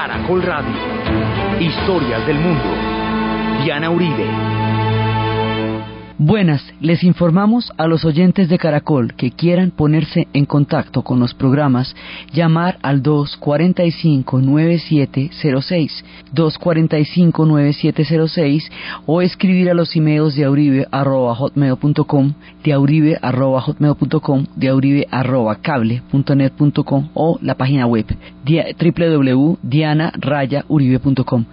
Caracol Radio. Historias del mundo. Diana Uribe. Buenas, les informamos a los oyentes de Caracol que quieran ponerse en contacto con los programas, llamar al 245-9706, 245-9706 o escribir a los emails de auribe.hotmail.com, de auribe.hotmail.com, de auribe.cable.net.com o la página web www.diana-uribe.com.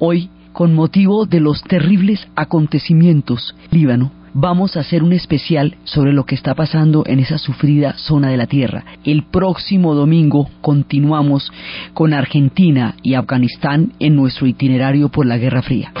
Hoy con motivo de los terribles acontecimientos Líbano, vamos a hacer un especial sobre lo que está pasando en esa sufrida zona de la tierra. El próximo domingo continuamos con Argentina y Afganistán en nuestro itinerario por la Guerra Fría.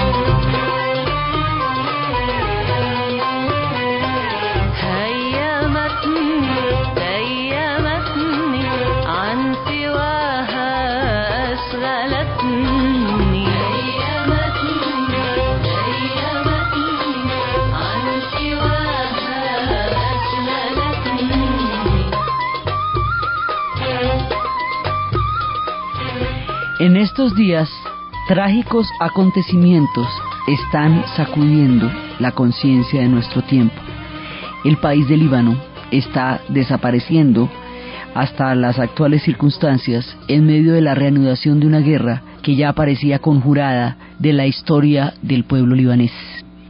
En estos días, trágicos acontecimientos están sacudiendo la conciencia de nuestro tiempo. El país del Líbano está desapareciendo hasta las actuales circunstancias en medio de la reanudación de una guerra que ya parecía conjurada de la historia del pueblo libanés.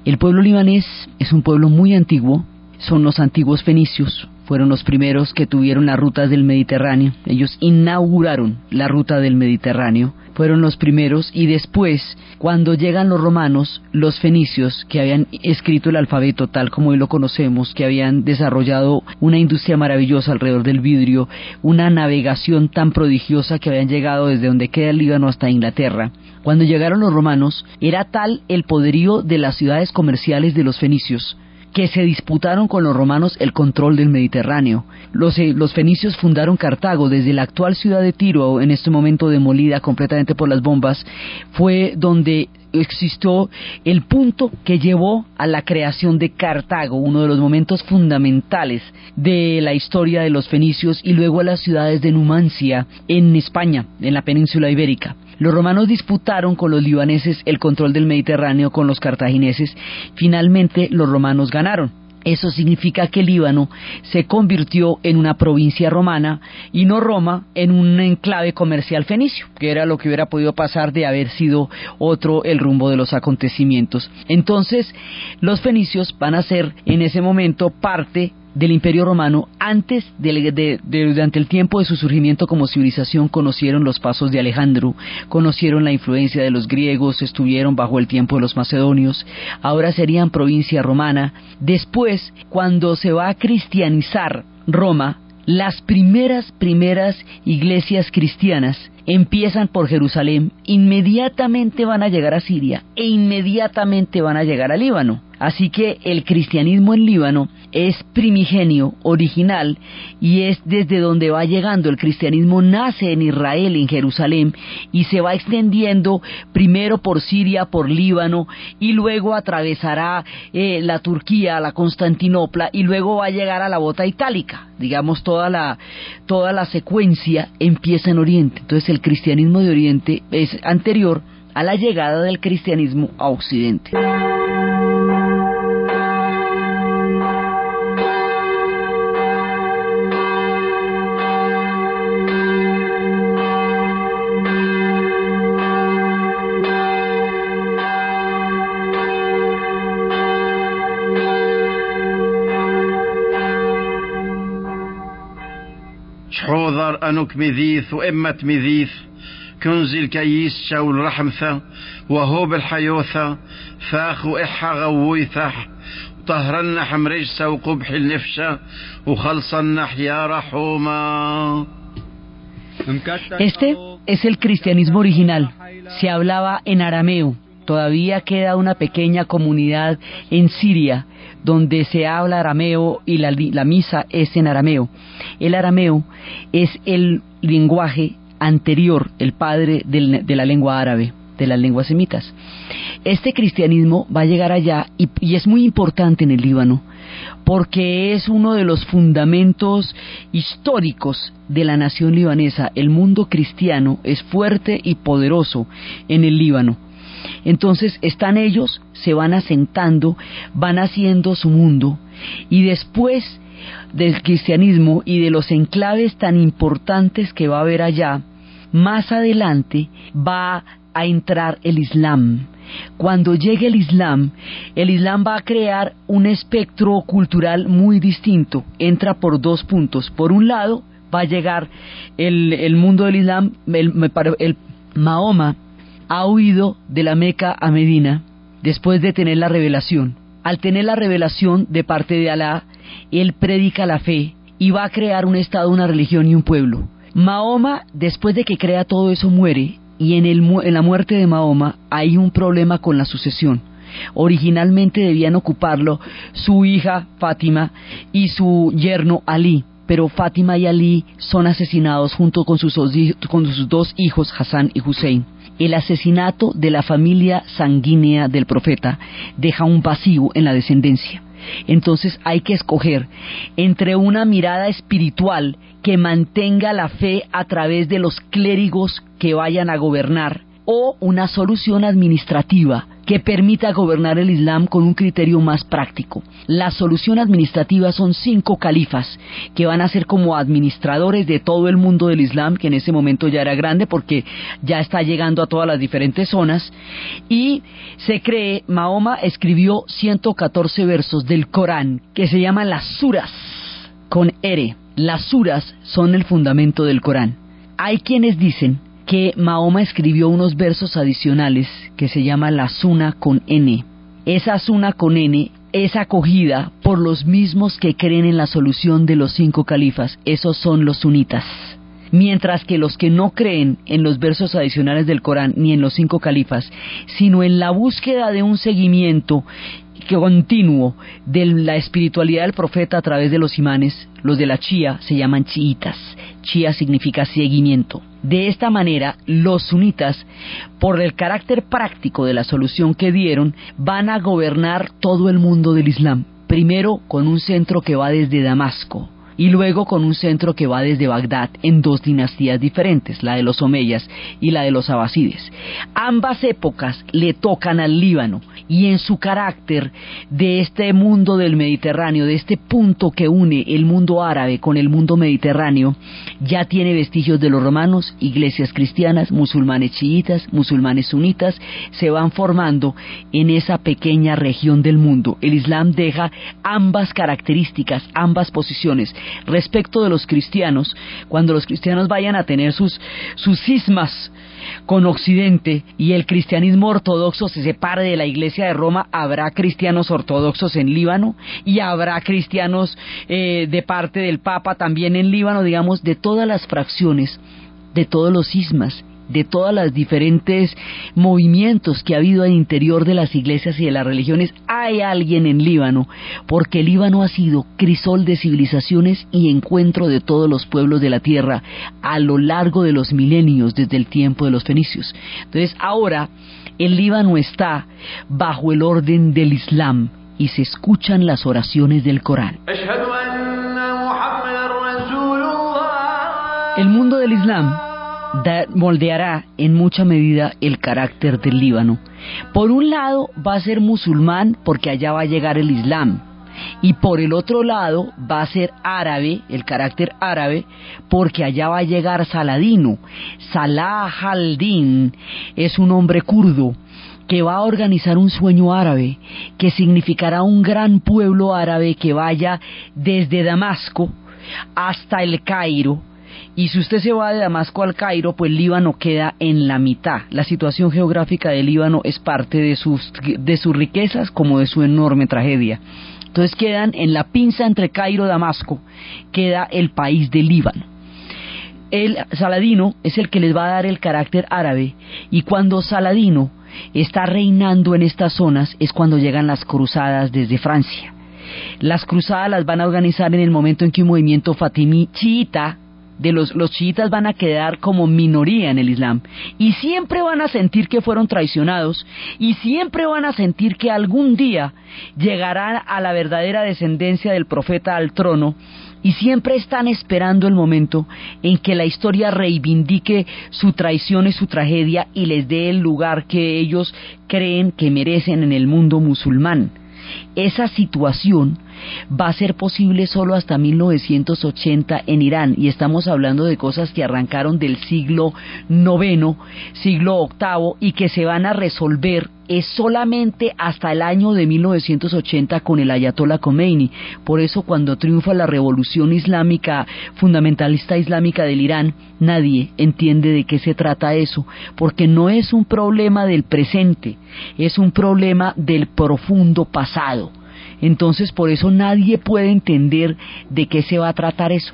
El pueblo libanés es un pueblo muy antiguo, son los antiguos fenicios, fueron los primeros que tuvieron las rutas del Mediterráneo. Ellos inauguraron la ruta del Mediterráneo, fueron los primeros y después, cuando llegan los romanos, los fenicios, que habían escrito el alfabeto tal como hoy lo conocemos, que habían desarrollado una industria maravillosa alrededor del vidrio, una navegación tan prodigiosa que habían llegado desde donde queda el Líbano hasta Inglaterra. Cuando llegaron los romanos, era tal el poderío de las ciudades comerciales de los fenicios, que se disputaron con los romanos el control del Mediterráneo. Los, eh, los, fenicios fundaron Cartago desde la actual ciudad de Tiro, en este momento demolida completamente por las bombas, fue donde existió el punto que llevó a la creación de Cartago, uno de los momentos fundamentales de la historia de los fenicios y luego a las ciudades de Numancia en España, en la península ibérica. Los romanos disputaron con los libaneses el control del Mediterráneo con los cartagineses. Finalmente los romanos ganaron. Eso significa que Líbano se convirtió en una provincia romana y no Roma en un enclave comercial fenicio, que era lo que hubiera podido pasar de haber sido otro el rumbo de los acontecimientos. Entonces, los fenicios van a ser en ese momento parte del Imperio Romano, antes de, durante el tiempo de su surgimiento como civilización, conocieron los pasos de Alejandro, conocieron la influencia de los griegos, estuvieron bajo el tiempo de los macedonios, ahora serían provincia romana. Después, cuando se va a cristianizar Roma, las primeras, primeras iglesias cristianas empiezan por Jerusalén, inmediatamente van a llegar a Siria e inmediatamente van a llegar al Líbano. Así que el cristianismo en Líbano es primigenio, original, y es desde donde va llegando. El cristianismo nace en Israel, en Jerusalén, y se va extendiendo primero por Siria, por Líbano, y luego atravesará eh, la Turquía, la Constantinopla, y luego va a llegar a la bota itálica. Digamos, toda la, toda la secuencia empieza en Oriente. Entonces el cristianismo de Oriente es anterior a la llegada del cristianismo a Occidente. أنك مذيث وإمة مذيث كنز الكيس شو الرحمثة وهو بالحيوثة فاخ وإحا غويثح وطهرنا حمرجسة وقبح النفشة وخلصنا يا رحومة Este es el cristianismo original. Se hablaba en arameo. Todavía queda una pequeña comunidad en Siria donde se habla arameo y la, misa es en arameo. El arameo es el lenguaje anterior, el padre de la lengua árabe, de las lenguas semitas. Este cristianismo va a llegar allá y, y es muy importante en el Líbano porque es uno de los fundamentos históricos de la nación libanesa. El mundo cristiano es fuerte y poderoso en el Líbano. Entonces están ellos, se van asentando, van haciendo su mundo y después del cristianismo y de los enclaves tan importantes que va a haber allá, más adelante va a entrar el Islam. Cuando llegue el Islam, el Islam va a crear un espectro cultural muy distinto. Entra por dos puntos. Por un lado, va a llegar el, mundo del Islam, el, el Mahoma ha huido de la Meca a Medina después de tener la revelación. Al tener la revelación de parte de Alá, él predica la fe y va a crear un estado, una religión y un pueblo. Mahoma, después de que crea todo eso, muere y en, el, en la muerte de Mahoma hay un problema con la sucesión. Originalmente debían ocuparlo su hija Fátima y su yerno Ali, pero Fátima y Ali son asesinados junto con sus, con sus dos hijos Hassan y Hussein. El asesinato de la familia sanguínea del profeta deja un vacío en la descendencia. Entonces hay que escoger entre una mirada espiritual que mantenga la fe a través de los clérigos que vayan a gobernar o una solución administrativa que permita gobernar el Islam con un criterio más práctico. La solución administrativa son cinco califas que van a ser como administradores de todo el mundo del Islam, que en ese momento ya era grande porque ya está llegando a todas las diferentes zonas. Y se cree, Mahoma escribió 114 versos del Corán que se llaman las suras con R. Las suras son el fundamento del Corán. Hay quienes dicen que Mahoma escribió unos versos adicionales que se llama la Suna con N. Esa Suna con N es acogida por los mismos que creen en la solución de los cinco califas, esos son los sunitas. Mientras que los que no creen en los versos adicionales del Corán ni en los cinco califas, sino en la búsqueda de un seguimiento continuo de la espiritualidad del profeta a través de los imanes, los de la chía se llaman chiitas. Chía significa seguimiento. De esta manera, los sunitas, por el carácter práctico de la solución que dieron, van a gobernar todo el mundo del Islam. Primero con un centro que va desde Damasco, y luego con un centro que va desde Bagdad en dos dinastías diferentes, la de los Omeyas y la de los Abasides. Ambas épocas le tocan al Líbano y en su carácter de este mundo del Mediterráneo, de este punto que une el mundo árabe con el mundo mediterráneo, ya tiene vestigios de los romanos, iglesias cristianas, musulmanes chiitas, musulmanes sunitas, se van formando en esa pequeña región del mundo. El Islam deja ambas características, ambas posiciones, respecto de los cristianos, cuando los cristianos vayan a tener sus, sus cismas con Occidente y el cristianismo ortodoxo se separe de la Iglesia de Roma, habrá cristianos ortodoxos en Líbano y habrá cristianos eh, de parte del Papa también en Líbano, digamos, de todas las fracciones, de todos los cismas de todos los diferentes movimientos que ha habido al interior de las iglesias y de las religiones, hay alguien en Líbano, porque Líbano ha sido crisol de civilizaciones y encuentro de todos los pueblos de la tierra a lo largo de los milenios desde el tiempo de los fenicios. Entonces ahora el Líbano está bajo el orden del Islam y se escuchan las oraciones del Corán. El mundo del Islam moldeará en mucha medida el carácter del Líbano. Por un lado va a ser musulmán porque allá va a llegar el Islam. Y por el otro lado va a ser árabe, el carácter árabe, porque allá va a llegar Saladino. Salah al-Din es un hombre kurdo que va a organizar un sueño árabe, que significará un gran pueblo árabe que vaya desde Damasco hasta el Cairo, y si usted se va de Damasco al Cairo, pues Líbano queda en la mitad. La situación geográfica de Líbano es parte de sus, de sus riquezas como de su enorme tragedia. Entonces quedan en la pinza entre Cairo y Damasco, queda el país de Líbano. El Saladino es el que les va a dar el carácter árabe y cuando Saladino está reinando en estas zonas es cuando llegan las cruzadas desde Francia. Las cruzadas las van a organizar en el momento en que un movimiento fatimí chiita de los, los chiitas van a quedar como minoría en el Islam y siempre van a sentir que fueron traicionados y siempre van a sentir que algún día llegarán a la verdadera descendencia del profeta al trono y siempre están esperando el momento en que la historia reivindique su traición y su tragedia y les dé el lugar que ellos creen que merecen en el mundo musulmán. Esa situación va a ser posible solo hasta 1980 en Irán y estamos hablando de cosas que arrancaron del siglo IX, siglo VIII y que se van a resolver es solamente hasta el año de 1980 con el Ayatollah Khomeini. Por eso cuando triunfa la revolución islámica, fundamentalista islámica del Irán, nadie entiende de qué se trata eso, porque no es un problema del presente, es un problema del profundo pasado. Entonces por eso nadie puede entender de qué se va a tratar eso.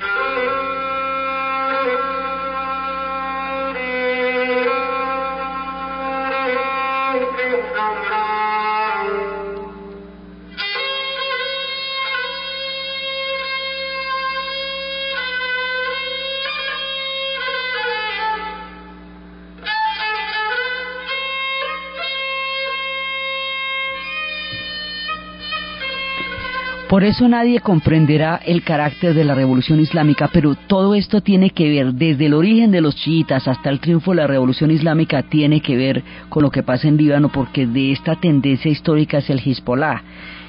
Por eso nadie comprenderá el carácter de la revolución islámica, pero todo esto tiene que ver, desde el origen de los chiitas hasta el triunfo de la revolución islámica, tiene que ver con lo que pasa en Líbano, porque de esta tendencia histórica es el Hezbollah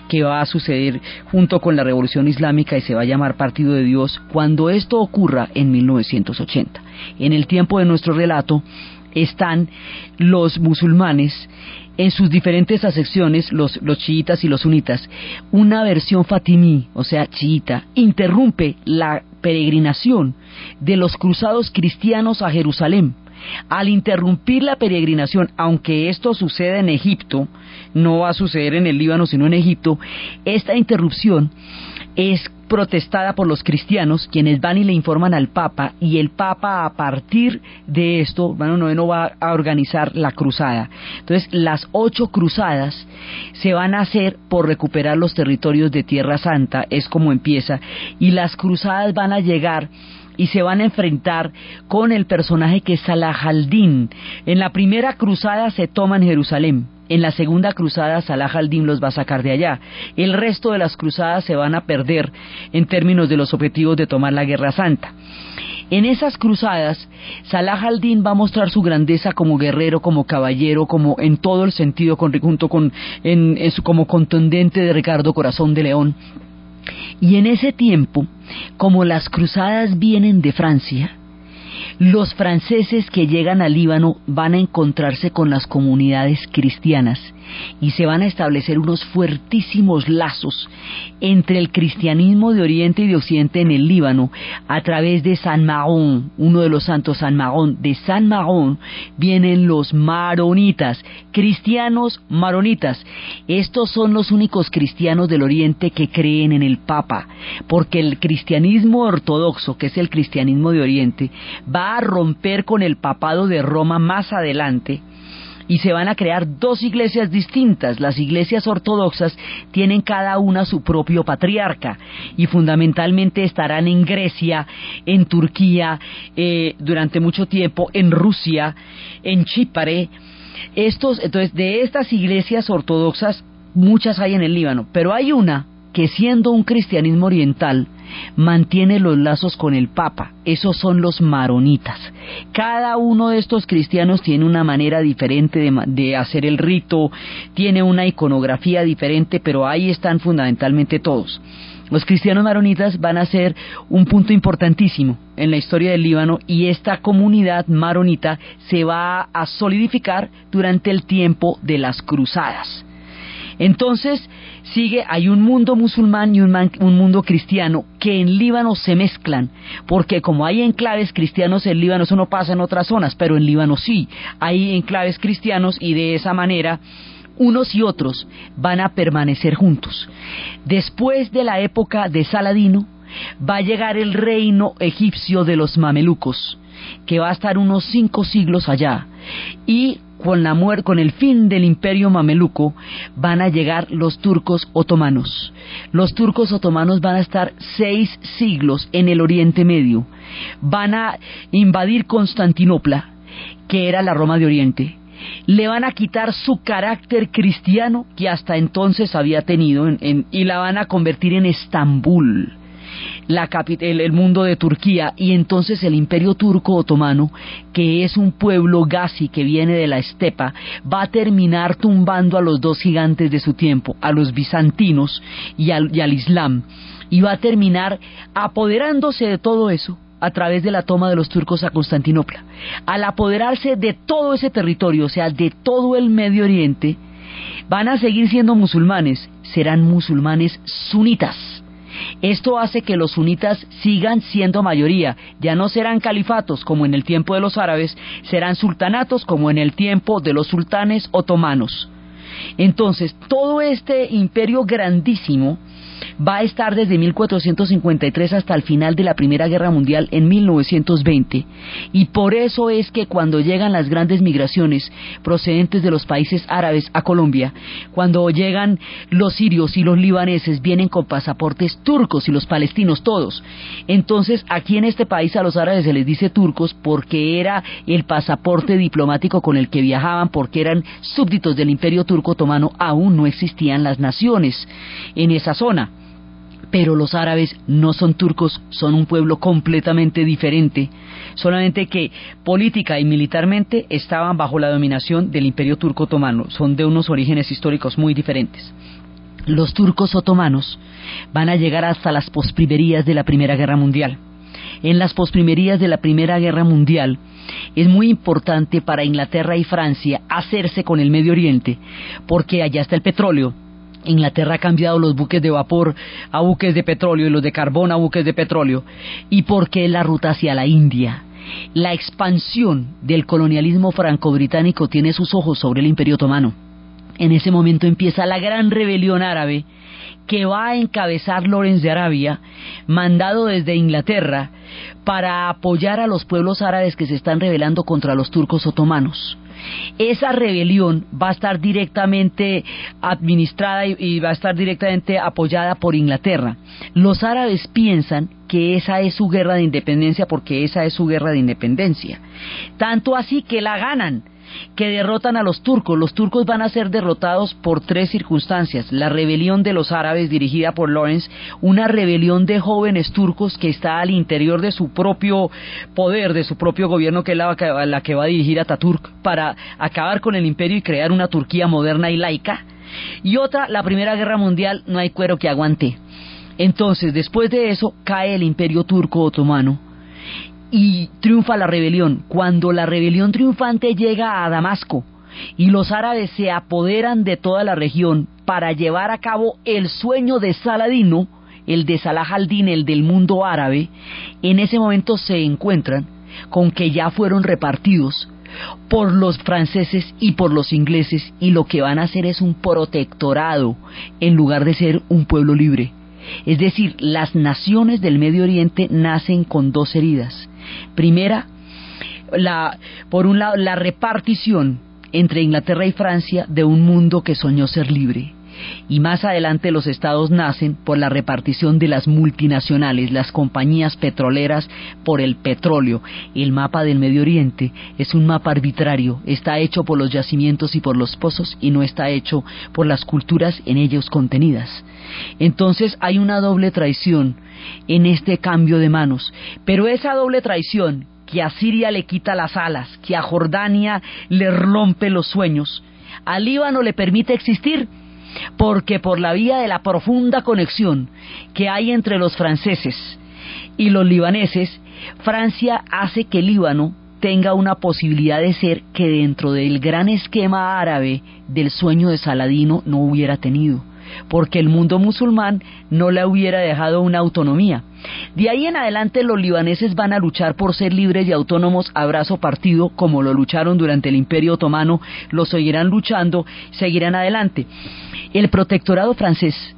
que va a suceder junto con la revolución islámica y se va a llamar Partido de Dios cuando esto ocurra en 1980. En el tiempo de nuestro relato están los musulmanes en sus diferentes acepciones, los, chiitas y los sunitas, una versión fatimí, o sea, chiita, interrumpe la peregrinación de los cruzados cristianos a Jerusalén. Al interrumpir la peregrinación, aunque esto sucede en Egipto, no va a suceder en el Líbano, sino en Egipto, esta interrupción es protestada por los cristianos, quienes van y le informan al Papa, y el Papa a partir de esto, bueno, no va a organizar la cruzada. Entonces, las ocho cruzadas se van a hacer por recuperar los territorios de Tierra Santa, es como empieza, y las cruzadas van a llegar y se van a enfrentar con el personaje que es Salah al-Din. En la primera cruzada se toma en Jerusalén, en la segunda cruzada Salah al-Din los va a sacar de allá. El resto de las cruzadas se van a perder en términos de los objetivos de tomar la Guerra Santa. En esas cruzadas, Salah al-Din va a mostrar su grandeza como guerrero, como caballero, como en todo el sentido, junto con en, como contundente de Ricardo Corazón de León. Y en ese tiempo, como las cruzadas vienen de Francia, los franceses que llegan al Líbano van a encontrarse con las comunidades cristianas y se van a establecer unos fuertísimos lazos entre el cristianismo de Oriente y de Occidente en el Líbano a través de San Marón, uno de los santos San Marón. De San Marón vienen los maronitas, cristianos maronitas. Estos son los únicos cristianos del Oriente que creen en el Papa, porque el cristianismo ortodoxo, que es el cristianismo de Oriente, va a romper con el papado de Roma más adelante y se van a crear dos iglesias distintas. Las iglesias ortodoxas tienen cada una su propio patriarca y fundamentalmente estarán en Grecia, en Turquía, eh, durante mucho tiempo, en Rusia, en Chipre. Estos, entonces, de estas iglesias ortodoxas, muchas hay en el Líbano, pero hay una que siendo un cristianismo oriental, mantiene los lazos con el Papa. Esos son los maronitas. Cada uno de estos cristianos tiene una manera diferente de, hacer el rito, tiene una iconografía diferente, pero ahí están fundamentalmente todos. Los cristianos maronitas van a ser un punto importantísimo en la historia del Líbano y esta comunidad maronita se va a solidificar durante el tiempo de las cruzadas. Entonces, sigue, hay un mundo musulmán y un, mundo cristiano que en Líbano se mezclan, porque como hay enclaves cristianos en Líbano, eso no pasa en otras zonas, pero en Líbano sí, hay enclaves cristianos y de esa manera unos y otros van a permanecer juntos. Después de la época de Saladino, va a llegar el reino egipcio de los mamelucos, que va a estar unos cinco siglos allá. Y con la muerte, con el fin del imperio mameluco, van a llegar los turcos otomanos. Los turcos otomanos van a estar seis siglos en el Oriente Medio. Van a invadir Constantinopla, que era la Roma de Oriente. Le van a quitar su carácter cristiano que hasta entonces había tenido y la van a convertir en Estambul la el, el, mundo de Turquía y entonces el imperio turco otomano, que es un pueblo gazi que viene de la estepa, va a terminar tumbando a los dos gigantes de su tiempo, a los bizantinos y al, y al Islam, y va a terminar apoderándose de todo eso a través de la toma de los turcos a Constantinopla. Al apoderarse de todo ese territorio, o sea, de todo el Medio Oriente, van a seguir siendo musulmanes, serán musulmanes sunitas esto hace que los sunitas sigan siendo mayoría, ya no serán califatos como en el tiempo de los árabes, serán sultanatos como en el tiempo de los sultanes otomanos. Entonces, todo este imperio grandísimo va a estar desde 1453 hasta el final de la Primera Guerra Mundial en 1920 y por eso es que cuando llegan las grandes migraciones procedentes de los países árabes a Colombia, cuando llegan los sirios y los libaneses vienen con pasaportes turcos y los palestinos todos. Entonces aquí en este país a los árabes se les dice turcos porque era el pasaporte diplomático con el que viajaban porque eran súbditos del imperio turco otomano, aún no existían las naciones en esa zona pero los árabes no son turcos, son un pueblo completamente diferente, solamente que política y militarmente estaban bajo la dominación del imperio turco otomano, son de unos orígenes históricos muy diferentes. Los turcos otomanos van a llegar hasta las posprimerías de la Primera Guerra Mundial. En las posprimerías de la Primera Guerra Mundial es muy importante para Inglaterra y Francia hacerse con el Medio Oriente, porque allá está el petróleo, Inglaterra ha cambiado los buques de vapor a buques de petróleo y los de carbón a buques de petróleo. ¿Y por qué la ruta hacia la India? La expansión del colonialismo franco-británico tiene sus ojos sobre el Imperio Otomano. En ese momento empieza la gran rebelión árabe que va a encabezar Lorenz de Arabia, mandado desde Inglaterra, para apoyar a los pueblos árabes que se están rebelando contra los turcos otomanos. Esa rebelión va a estar directamente administrada y, va a estar directamente apoyada por Inglaterra. Los árabes piensan que esa es su guerra de independencia porque esa es su guerra de independencia. Tanto así que la ganan que derrotan a los turcos. Los turcos van a ser derrotados por tres circunstancias. La rebelión de los árabes dirigida por Lawrence, una rebelión de jóvenes turcos que está al interior de su propio poder, de su propio gobierno, que es la, la que va a dirigir a Ataturk para acabar con el imperio y crear una Turquía moderna y laica. Y otra, la Primera Guerra Mundial, no hay cuero que aguante. Entonces, después de eso, cae el imperio turco otomano y triunfa la rebelión. Cuando la rebelión triunfante llega a Damasco y los árabes se apoderan de toda la región para llevar a cabo el sueño de Saladino, el de Salah al-Din, el del mundo árabe, en ese momento se encuentran con que ya fueron repartidos por los franceses y por los ingleses y lo que van a hacer es un protectorado en lugar de ser un pueblo libre. Es decir, las naciones del Medio Oriente nacen con dos heridas. Primera, la, por un lado, la repartición entre Inglaterra y Francia de un mundo que soñó ser libre. Y más adelante los estados nacen por la repartición de las multinacionales, las compañías petroleras por el petróleo. El mapa del Medio Oriente es un mapa arbitrario, está hecho por los yacimientos y por los pozos y no está hecho por las culturas en ellos contenidas. Entonces hay una doble traición en este cambio de manos. Pero esa doble traición que a Siria le quita las alas, que a Jordania le rompe los sueños, al Líbano le permite existir, porque por la vía de la profunda conexión que hay entre los franceses y los libaneses, Francia hace que Líbano tenga una posibilidad de ser que dentro del gran esquema árabe del sueño de Saladino no hubiera tenido porque el mundo musulmán no le hubiera dejado una autonomía. De ahí en adelante los libaneses van a luchar por ser libres y autónomos a brazo partido, como lo lucharon durante el Imperio Otomano, lo seguirán luchando, seguirán adelante. El protectorado francés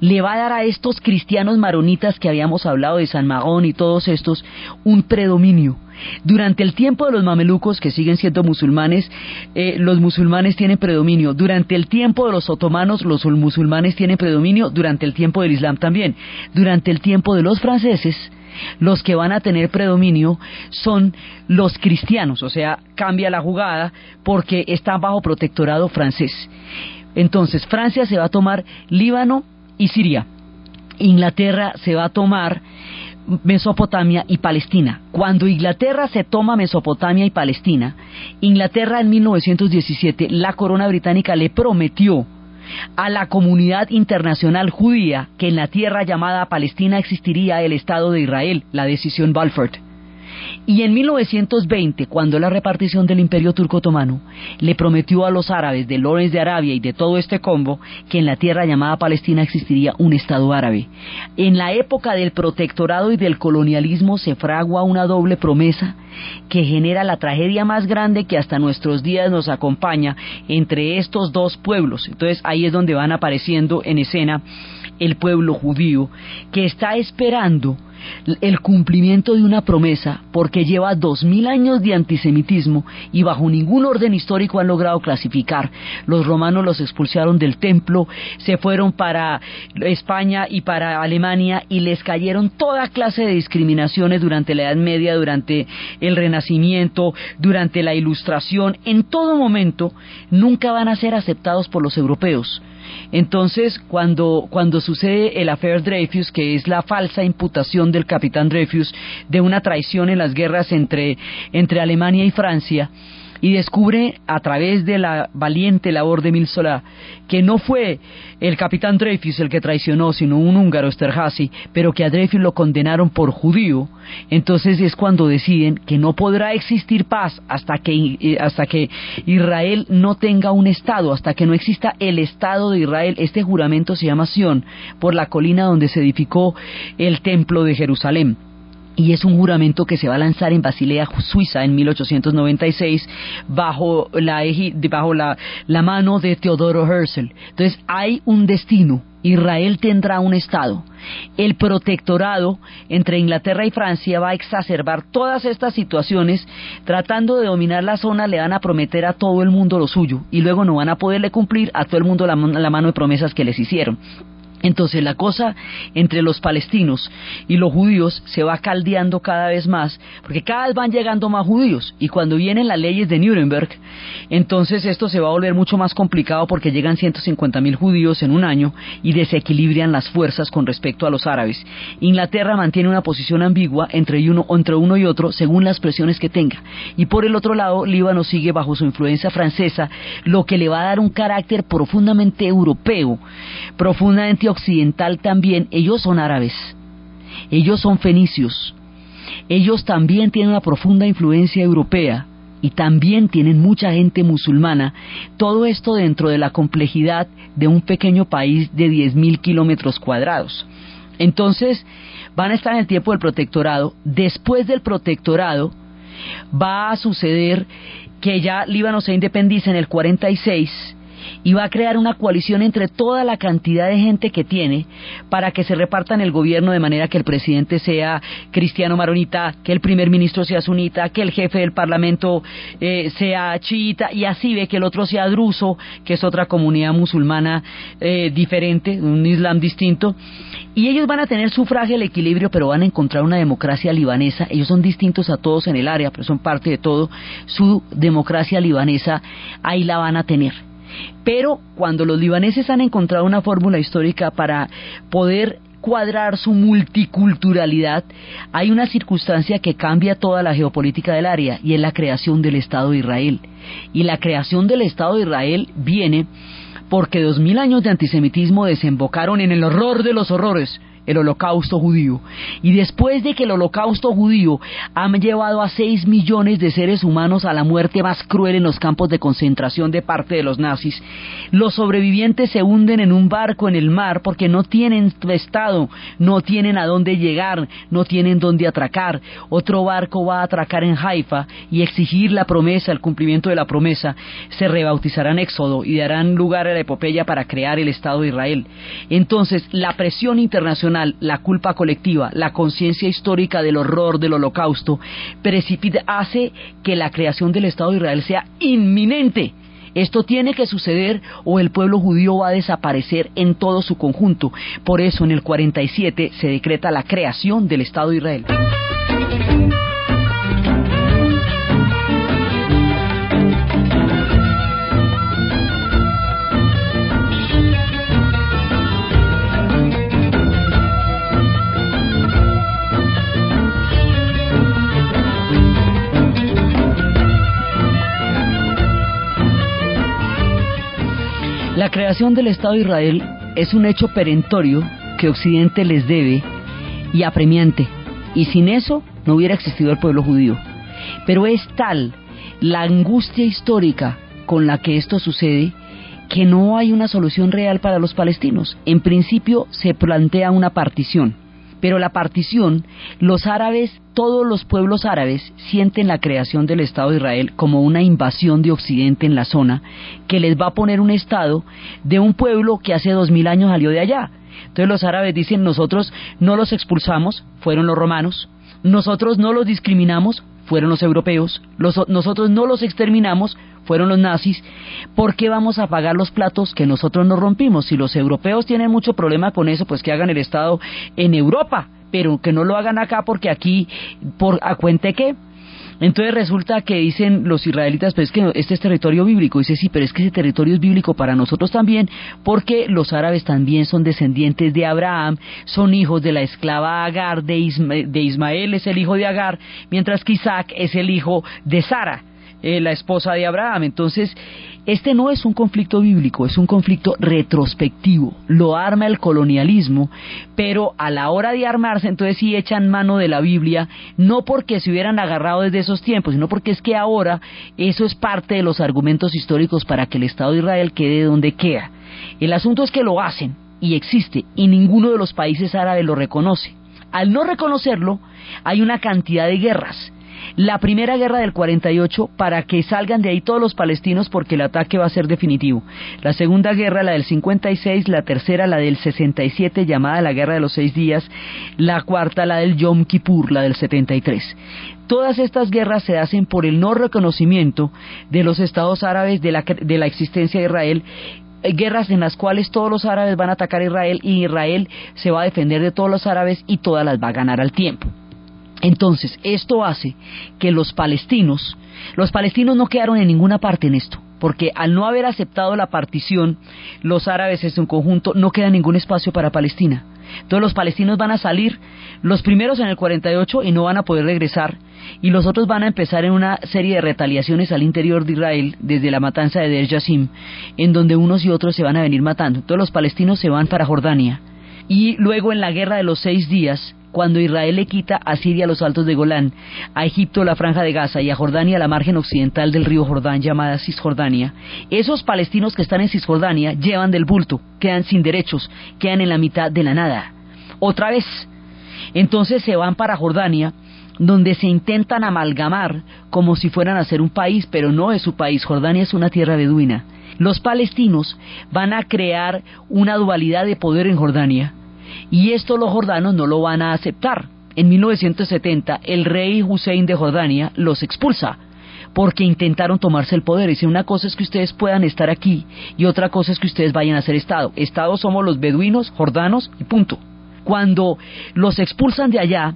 le va a dar a estos cristianos maronitas que habíamos hablado de San Magón y todos estos un predominio Durante el tiempo de los mamelucos, que siguen siendo musulmanes, eh, los musulmanes tienen predominio. Durante el tiempo de los otomanos, los musulmanes tienen predominio. Durante el tiempo del Islam también. Durante el tiempo de los franceses, los que van a tener predominio son los cristianos, o sea, cambia la jugada porque están bajo protectorado francés. Entonces, Francia se va a tomar Líbano y Siria. Inglaterra se va a tomar Mesopotamia y Palestina. Cuando Inglaterra se toma Mesopotamia y Palestina, Inglaterra en 1917, la corona británica le prometió a la comunidad internacional judía que en la tierra llamada Palestina existiría el Estado de Israel, la decisión Balfour. Y en 1920, cuando la repartición del Imperio Turco Otomano le prometió a los árabes de Lorenz de Arabia y de todo este combo que en la tierra llamada Palestina existiría un Estado árabe. En la época del protectorado y del colonialismo se fragua una doble promesa que genera la tragedia más grande que hasta nuestros días nos acompaña entre estos dos pueblos. Entonces ahí es donde van apareciendo en escena el pueblo judío que está esperando el cumplimiento de una promesa porque lleva dos mil años de antisemitismo y bajo ningún orden histórico han logrado clasificar. Los romanos los expulsaron del templo, se fueron para España y para Alemania y les cayeron toda clase de discriminaciones durante la Edad Media, durante el Renacimiento, durante la Ilustración. En todo momento nunca van a ser aceptados por los europeos entonces, cuando, cuando sucede el affair Dreyfus, que es la falsa imputación del capitán Dreyfus de una traición en las guerras entre, entre Alemania y Francia, y descubre a través de la valiente labor de Milsola que no fue el capitán Dreyfus el que traicionó, sino un húngaro Esterhazy, pero que a Dreyfus lo condenaron por judío, entonces es cuando deciden que no podrá existir paz hasta que, eh, hasta que Israel no tenga un Estado, hasta que no exista el Estado de Israel. Este juramento se llama Sion, por la colina donde se edificó el templo de Jerusalén y es un juramento que se va a lanzar en Basilea, Suiza, en 1896, bajo la, bajo la, mano de Teodoro Herzl. Entonces hay un destino. Israel tendrá un Estado. El protectorado entre Inglaterra y Francia va a exacerbar todas estas situaciones. Tratando de dominar la zona, le van a prometer a todo el mundo lo suyo y luego no van a poderle cumplir a todo el mundo la mano de promesas que les hicieron. Entonces la cosa entre los palestinos y los judíos se va caldeando cada vez más, porque cada vez van llegando más judíos y cuando vienen las leyes de Nuremberg, entonces esto se va a volver mucho más complicado porque llegan 150 mil judíos en un año y desequilibran las fuerzas con respecto a los árabes. Inglaterra mantiene una posición ambigua entre uno, entre uno y otro según las presiones que tenga. Y por el otro lado, Líbano sigue bajo su influencia francesa, lo que le va a dar un carácter profundamente europeo, profundamente occidental también, ellos son árabes, ellos son fenicios, ellos también tienen una profunda influencia europea y también tienen mucha gente musulmana, todo esto dentro de la complejidad de un pequeño país de 10.000 kilómetros cuadrados. Entonces, van a estar en el tiempo del protectorado. Después del protectorado, va a suceder que ya Líbano se independiza en el 46 y va a crear una coalición entre toda la cantidad de gente que tiene para que se repartan el gobierno de manera que el presidente sea cristiano maronita, que el primer ministro sea sunita, que el jefe del parlamento eh, sea chiita y así ve que el otro sea druso, que es otra comunidad musulmana eh, diferente, un islam distinto. Y ellos van a tener su frágil equilibrio, pero van a encontrar una democracia libanesa. Ellos son distintos a todos en el área, pero son parte de todo. Su democracia libanesa ahí la van a tener pero cuando los libaneses han encontrado una fórmula histórica para poder cuadrar su multiculturalidad, hay una circunstancia que cambia toda la geopolítica del área y es la creación del Estado de Israel. Y la creación del Estado de Israel viene porque dos mil años de antisemitismo desembocaron en el horror de los horrores, el holocausto judío. Y después de que el holocausto judío ha llevado a 6 millones de seres humanos a la muerte más cruel en los campos de concentración de parte de los nazis, los sobrevivientes se hunden en un barco en el mar porque no tienen estado, no tienen a dónde llegar, no tienen dónde atracar. Otro barco va a atracar en Haifa y exigir la promesa, el cumplimiento de la promesa. Se rebautizarán Éxodo y darán lugar a la epopeya para crear el Estado de Israel. Entonces, la presión internacional la culpa colectiva, la conciencia histórica del horror del holocausto, precipita, hace que la creación del Estado de Israel sea inminente. Esto tiene que suceder o el pueblo judío va a desaparecer en todo su conjunto. Por eso en el 47 se decreta la creación del Estado de Israel. La creación del Estado de Israel es un hecho perentorio que Occidente les debe y apremiante, y sin eso no hubiera existido el pueblo judío. Pero es tal la angustia histórica con la que esto sucede que no hay una solución real para los palestinos. En principio se plantea una partición pero la partición, los árabes, todos los pueblos árabes sienten la creación del Estado de Israel como una invasión de Occidente en la zona que les va a poner un Estado de un pueblo que hace dos mil años salió de allá. Entonces los árabes dicen nosotros no los expulsamos, fueron los romanos, nosotros no los discriminamos, fueron los europeos, nosotros no los exterminamos, fueron los nazis, ¿por qué vamos a pagar los platos que nosotros nos rompimos? Si los europeos tienen mucho problema con eso, pues que hagan el Estado en Europa, pero que no lo hagan acá porque aquí, por a cuente que, entonces resulta que dicen los israelitas, pues que este es territorio bíblico. Dice, sí, pero es que ese territorio es bíblico para nosotros también, porque los árabes también son descendientes de Abraham, son hijos de la esclava Agar, de, de Ismael es el hijo de Agar, mientras que Isaac es el hijo de Sara. Eh, la esposa de Abraham. Entonces, este no es un conflicto bíblico, es un conflicto retrospectivo. Lo arma el colonialismo, pero a la hora de armarse, entonces sí echan mano de la Biblia, no porque se hubieran agarrado desde esos tiempos, sino porque es que ahora eso es parte de los argumentos históricos para que el Estado de Israel quede donde queda. El asunto es que lo hacen y existe y ninguno de los países árabes lo reconoce. Al no reconocerlo, hay una cantidad de guerras la primera guerra del 48 para que salgan de ahí todos los palestinos porque el ataque va a ser definitivo. La segunda guerra, la del 56, la tercera, la del 67, llamada la Guerra de los Seis Días, la cuarta, la del Yom Kippur, la del 73. Todas estas guerras se hacen por el no reconocimiento de los estados árabes de la, de la existencia de Israel guerras en las cuales todos los árabes van a atacar a Israel y Israel se va a defender de todos los árabes y todas las va a ganar al tiempo. Entonces, esto hace que los palestinos, los palestinos no quedaron en ninguna parte en esto, porque al no haber aceptado la partición, los árabes en su conjunto, no queda ningún espacio para Palestina. Entonces los palestinos van a salir, los primeros en el 48 y no van a poder regresar, y los otros van a empezar en una serie de retaliaciones al interior de Israel, desde la matanza de Der Yassim, en donde unos y otros se van a venir matando. Entonces los palestinos se van para Jordania, y luego en la guerra de los seis días, cuando Israel le quita a Siria los altos de Golán, a Egipto la franja de Gaza y a Jordania la margen occidental del río Jordán llamada Cisjordania, esos palestinos que están en Cisjordania llevan del bulto, quedan sin derechos, quedan en la mitad de la nada. Otra vez. Entonces se van para Jordania, donde se intentan amalgamar como si fueran a ser un país, pero no es su país. Jordania es una tierra beduina. Los palestinos van a crear una dualidad de poder en Jordania y esto los jordanos no lo van a aceptar. En 1970 el rey Hussein de Jordania los expulsa porque intentaron tomarse el poder. Dice, una cosa es que ustedes puedan estar aquí y otra cosa es que ustedes vayan a ser Estado. Estado somos los beduinos, jordanos y punto. Cuando los expulsan de allá,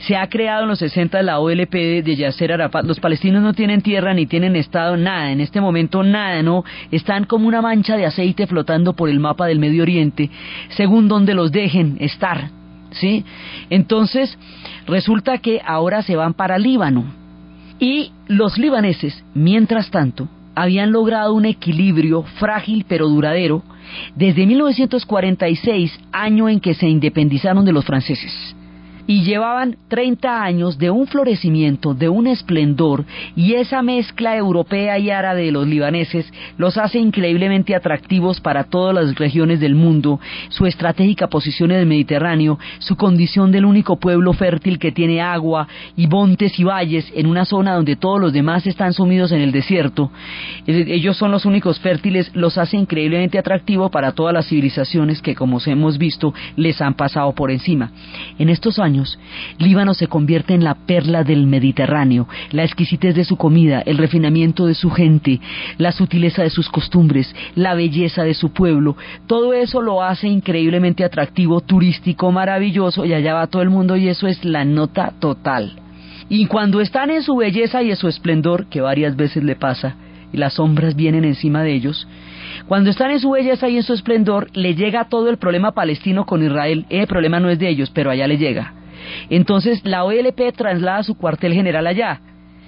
se ha creado en los 60 la OLP de Yasser Arafat. Los palestinos no tienen tierra ni tienen estado, nada. En este momento nada, ¿no? Están como una mancha de aceite flotando por el mapa del Medio Oriente, según donde los dejen estar, ¿sí? Entonces, resulta que ahora se van para Líbano. Y los libaneses, mientras tanto, habían logrado un equilibrio frágil pero duradero desde 1946, año en que se independizaron de los franceses y llevaban 30 años de un florecimiento, de un esplendor, y esa mezcla europea y árabe de los libaneses los hace increíblemente atractivos para todas las regiones del mundo, su estratégica posición en el Mediterráneo, su condición del único pueblo fértil que tiene agua y montes y valles en una zona donde todos los demás están sumidos en el desierto. Eh, ellos son los únicos fértiles, los hace increíblemente atractivo para todas las civilizaciones que, como hemos visto, les han pasado por encima. En estos años, Líbano se convierte en la perla del Mediterráneo, la exquisitez de su comida, el refinamiento de su gente, la sutileza de sus costumbres, la belleza de su pueblo, todo eso lo hace increíblemente atractivo, turístico, maravilloso, y allá va todo el mundo y eso es la nota total. Y cuando están en su belleza y en su esplendor, que varias veces le pasa, y las sombras vienen encima de ellos, cuando están en su belleza y en su esplendor, le llega todo el problema palestino con Israel. El problema no es de ellos, pero allá le llega. Entonces la OLP traslada su cuartel general allá.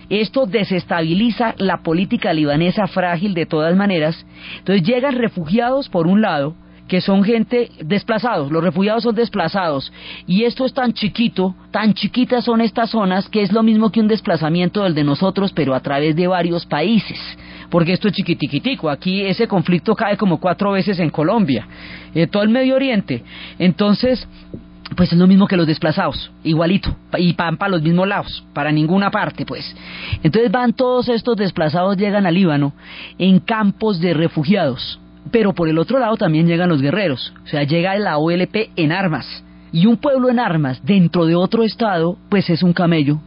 Esto desestabiliza la política libanesa frágil de todas maneras. Entonces llegan refugiados por un lado, que son gente desplazados, los refugiados son desplazados, y esto es tan chiquito, tan chiquitas son estas zonas que es lo mismo que un desplazamiento del de nosotros, pero a través de varios países, porque esto es chiquitiquitico, aquí ese conflicto cae como cuatro veces en Colombia, en todo el Medio Oriente, entonces pues es lo mismo que los desplazados, igualito, y van para los mismos lados, para ninguna parte, pues. Entonces van todos estos desplazados, llegan al Líbano en campos de refugiados, pero por el otro lado también llegan los guerreros, o sea, llega la OLP en armas. Y un pueblo en armas dentro de otro estado, pues es un camello,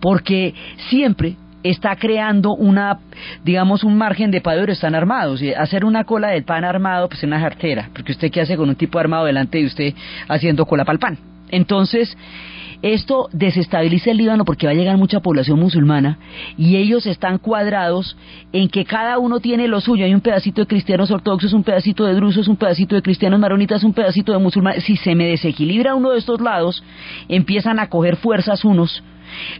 porque siempre está creando una, digamos, un margen de padero, están armados. Y hacer una cola de pan armado, pues es una jartera, porque usted qué hace con un tipo armado delante de usted haciendo cola para el pan. Entonces, esto desestabiliza el Líbano porque va a llegar mucha población musulmana y ellos están cuadrados en que cada uno tiene lo suyo. Hay un pedacito de cristianos ortodoxos, un pedacito de drusos, un pedacito de cristianos maronitas, un pedacito de musulmanes. Si se me desequilibra uno de estos lados, empiezan a coger fuerzas unos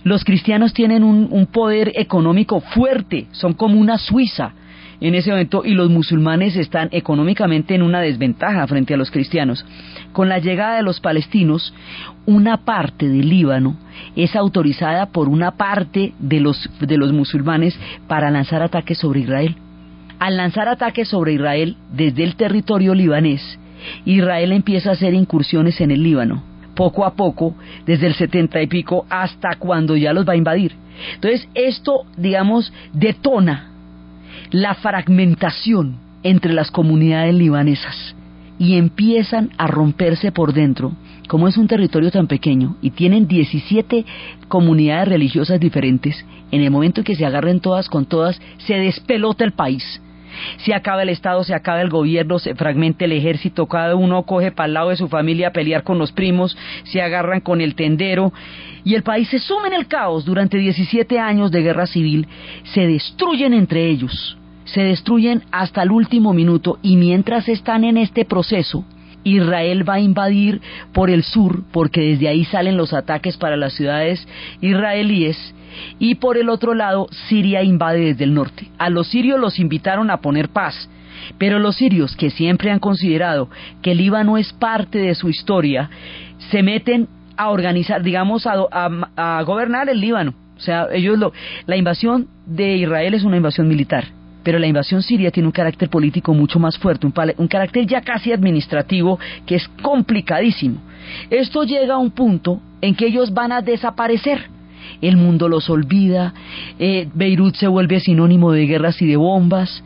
los cristianos tienen un, poder económico fuerte, son como una Suiza en ese momento y los musulmanes están económicamente en una desventaja frente a los cristianos. Con la llegada de los palestinos, una parte del Líbano es autorizada por una parte de los, de los musulmanes para lanzar ataques sobre Israel. Al lanzar ataques sobre Israel desde el territorio libanés, Israel empieza a hacer incursiones en el Líbano poco a poco, desde el setenta y pico hasta cuando ya los va a invadir. Entonces, esto, digamos, detona la fragmentación entre las comunidades libanesas y empiezan a romperse por dentro. Como es un territorio tan pequeño y tienen 17 comunidades religiosas diferentes, en el momento que se agarren todas con todas, se despelota el país se acaba el Estado, se acaba el gobierno, se fragmenta el ejército, cada uno coge para el lado de su familia a pelear con los primos, se agarran con el tendero y el país se sume en el caos. Durante 17 años de guerra civil, se destruyen entre ellos, se destruyen hasta el último minuto y mientras están en este proceso, Israel va a invadir por el sur, porque desde ahí salen los ataques para las ciudades israelíes, y por el otro lado Siria invade desde el norte. A los sirios los invitaron a poner paz, pero los sirios, que siempre han considerado que el Líbano es parte de su historia, se meten a organizar, digamos, a, gobernar el Líbano. O sea, ellos lo, la invasión de Israel es una invasión militar, pero la invasión siria tiene un carácter político mucho más fuerte, un, un, carácter ya casi administrativo que es complicadísimo. Esto llega a un punto en que ellos van a desaparecer el mundo los olvida, eh, Beirut se vuelve sinónimo de guerras y de bombas,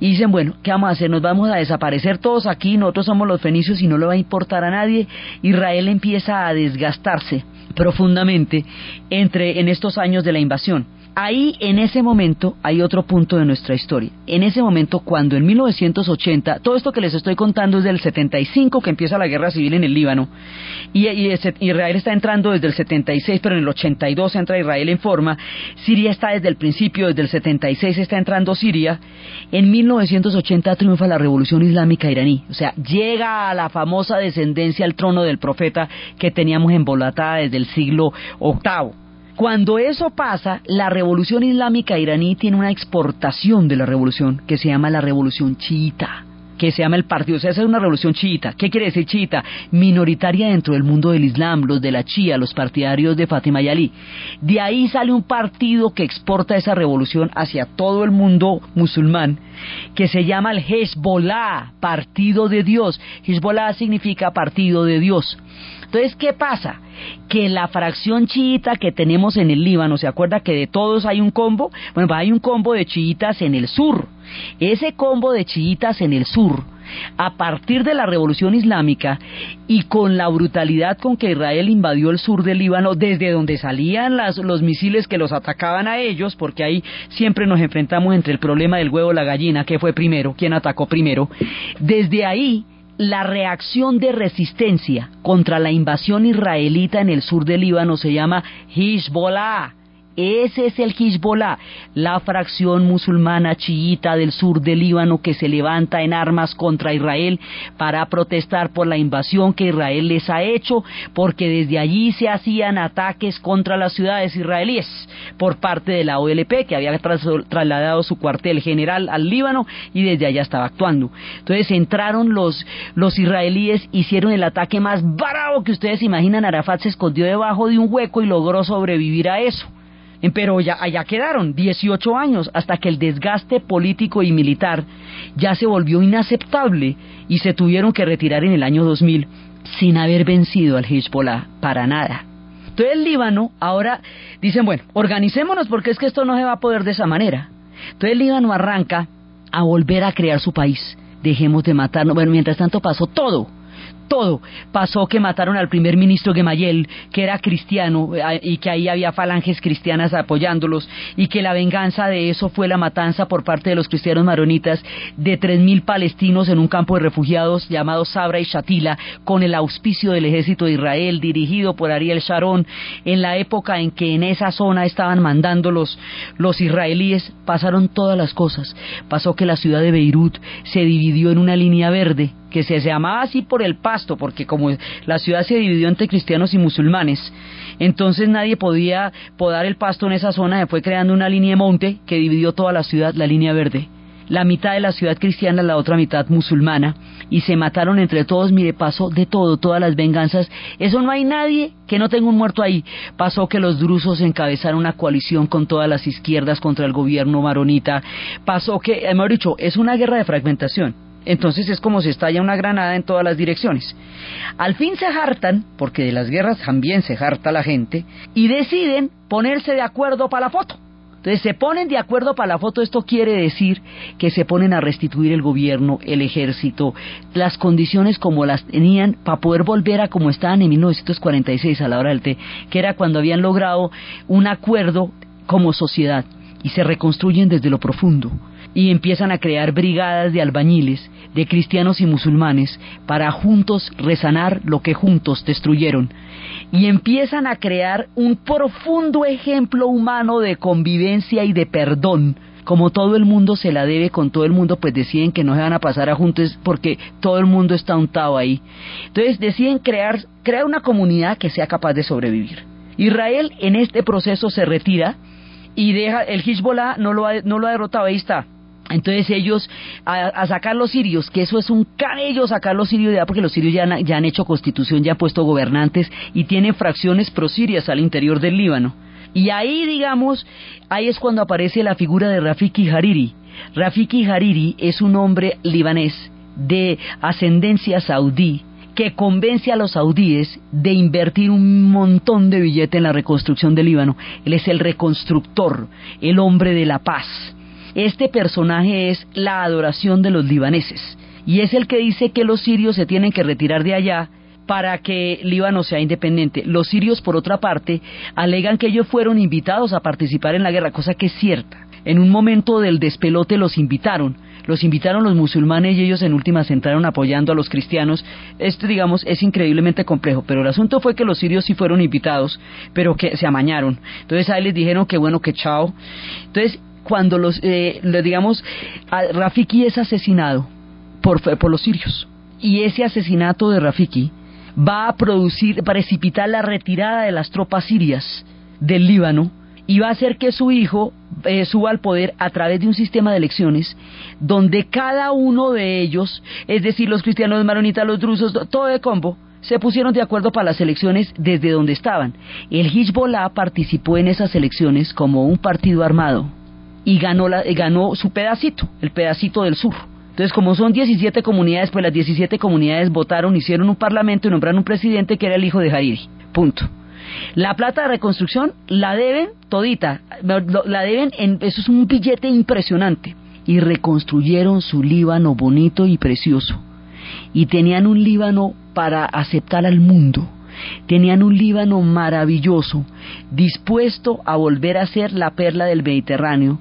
y dicen, bueno, ¿qué vamos a hacer? Nos vamos a desaparecer todos aquí, nosotros somos los fenicios y no le va a importar a nadie. Israel empieza a desgastarse profundamente entre, en estos años de la invasión. Ahí, en ese momento, hay otro punto de nuestra historia. En ese momento, cuando en 1980, todo esto que les estoy contando es del 75 que empieza la guerra civil en el Líbano, y, Israel está entrando desde el 76, pero en el 82 entra Israel en forma, Siria está desde el principio, desde el 76 está entrando Siria, en 1980 triunfa la revolución islámica iraní, o sea, llega a la famosa descendencia al trono del profeta que teníamos embolatada desde el siglo VIII cuando eso pasa, la revolución islámica iraní tiene una exportación de la revolución que se llama la revolución chiita. que se llama el partido, o sea, es una revolución chiita. ¿Qué quiere decir chiita? Minoritaria dentro del mundo del Islam, los de la Chía, los partidarios de Fatima y. De ahí sale un partido que exporta esa revolución hacia todo el mundo musulmán, que se llama el Hezbollah, Partido de Dios. Hezbollah significa Partido de Dios. Entonces, ¿qué pasa? Que la fracción chiita que tenemos en el Líbano, ¿se acuerda que de todos hay un combo? Bueno, pues hay un combo de chiitas en el sur. Ese combo de chiitas en el sur, a partir de la revolución islámica y con la brutalidad con que Israel invadió el sur del Líbano, desde donde salían las, los misiles que los atacaban a ellos, porque ahí siempre nos enfrentamos entre el problema del huevo y la gallina, que fue primero, quién atacó primero, desde ahí la reacción de resistencia contra la invasión israelita en el sur del Líbano se llama Hezbollah. Ese es el Hezbollah, la fracción musulmana chiita del sur del Líbano que se levanta en armas contra Israel para protestar por la invasión que Israel les ha hecho, porque desde allí se hacían ataques contra las ciudades israelíes por parte de la OLP, que había trasladado su cuartel general al Líbano y desde allá estaba actuando. Entonces entraron los, los israelíes, hicieron el ataque más bravo que ustedes imaginan. Arafat se escondió debajo de un hueco y logró sobrevivir a eso. Pero ya, allá quedaron 18 años hasta que el desgaste político y militar ya se volvió inaceptable y se tuvieron que retirar en el año 2000 sin haber vencido al Hezbollah para nada. Entonces el Líbano ahora dicen, bueno, organicémonos porque es que esto no se va a poder de esa manera. Entonces el Líbano arranca a volver a crear su país. Dejemos de matarnos. Bueno, mientras tanto pasó todo todo. Pasó que mataron al primer ministro Gemayel, que era cristiano, eh, y que ahí había falanges cristianas apoyándolos, y que la venganza de eso fue la matanza por parte de los cristianos maronitas de tres mil palestinos en un campo de refugiados llamado Sabra y Shatila, con el auspicio del ejército de Israel, dirigido por Ariel Sharon, en la época en que en esa zona estaban mandando los, los israelíes, pasaron todas las cosas. Pasó que la ciudad de Beirut se dividió en una línea verde, que se llamaba así por el pasto, porque como la ciudad se dividió entre cristianos y musulmanes, entonces nadie podía podar el pasto en esa zona, se fue creando una línea de monte que dividió toda la ciudad, la línea verde. La mitad de la ciudad cristiana, la otra mitad musulmana, y se mataron entre todos, mire, pasó de todo, todas las venganzas. Eso no hay nadie que no tenga un muerto ahí. Pasó que los drusos encabezaron una coalición con todas las izquierdas contra el gobierno maronita. Pasó que, hemos dicho, es una guerra de fragmentación entonces es como si estalla una granada en todas las direcciones. Al fin se hartan, porque de las guerras también se harta la gente, y deciden ponerse de acuerdo para la foto. Entonces se ponen de acuerdo para la foto, esto quiere decir que se ponen a restituir el gobierno, el ejército, las condiciones como las tenían para poder volver a como estaban en 1946 a la hora del té, que era cuando habían logrado un acuerdo como sociedad y se reconstruyen desde lo profundo y empiezan a crear brigadas de albañiles, de cristianos y musulmanes, para juntos resanar lo que juntos destruyeron. Y empiezan a crear un profundo ejemplo humano de convivencia y de perdón. Como todo el mundo se la debe con todo el mundo, pues deciden que no se van a pasar a juntos porque todo el mundo está untado ahí. Entonces deciden crear, crear una comunidad que sea capaz de sobrevivir. Israel en este proceso se retira y deja el Hezbollah no lo ha, no lo ha derrotado, ahí está entonces ellos, a, sacar los sirios, que eso es un cabello sacar los sirios allá, porque los sirios ya han, ya han hecho constitución, ya han puesto gobernantes y tienen fracciones prosirias al interior del Líbano. Y ahí, digamos, ahí es cuando aparece la figura de Rafiki Hariri. Rafiki Hariri es un hombre libanés de ascendencia saudí que convence a los saudíes de invertir un montón de billete en la reconstrucción del Líbano. Él es el reconstructor, el hombre de la paz este personaje es la adoración de los libaneses y es el que dice que los sirios se tienen que retirar de allá para que Líbano sea independiente. Los sirios, por otra parte, alegan que ellos fueron invitados a participar en la guerra, cosa que es cierta. En un momento del despelote los invitaron, los invitaron los musulmanes y ellos en últimas entraron apoyando a los cristianos. Esto, digamos, es increíblemente complejo, pero el asunto fue que los sirios sí fueron invitados, pero que se amañaron. Entonces ahí les dijeron que bueno, que chao. Entonces cuando los, eh, digamos, Rafiki es asesinado por, por los sirios. Y ese asesinato de Rafiki va a producir, precipitar la retirada de las tropas sirias del Líbano y va a hacer que su hijo eh, suba al poder a través de un sistema de elecciones donde cada uno de ellos, es decir, los cristianos, los maronitas, los drusos, todo de combo, se pusieron de acuerdo para las elecciones desde donde estaban. El Hezbollah participó en esas elecciones como un partido armado y ganó, la, ganó su pedacito, el pedacito del sur. Entonces, como son 17 comunidades, pues las 17 comunidades votaron, hicieron un parlamento y nombraron un presidente que era el hijo de Hariri. Punto. La plata de reconstrucción la deben todita, la deben en, eso es un billete impresionante. Y reconstruyeron su Líbano bonito y precioso. Y tenían un Líbano para aceptar al mundo. Tenían un Líbano maravilloso, dispuesto a volver a ser la perla del Mediterráneo,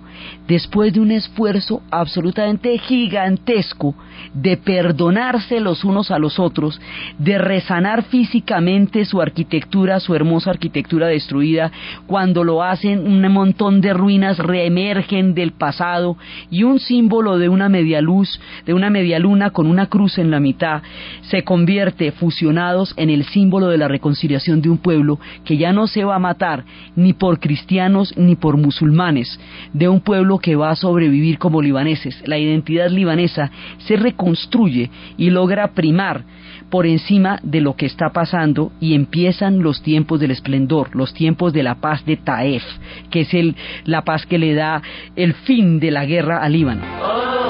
después de un esfuerzo absolutamente gigantesco de perdonarse los unos a los otros, de resanar físicamente su arquitectura, su hermosa arquitectura destruida, cuando lo hacen un montón de ruinas reemergen del pasado y un símbolo de una media luz, de una media luna con una cruz en la mitad, se convierte fusionados en el símbolo de la reconciliación de un pueblo que ya no se va a matar ni por cristianos ni por musulmanes, de un pueblo que va a sobrevivir como libaneses. La identidad libanesa se reconstruye y logra primar por encima de lo que está pasando y empiezan los tiempos del esplendor, los tiempos de la paz de Taef, que es el, la paz que le da el fin de la guerra al Líbano.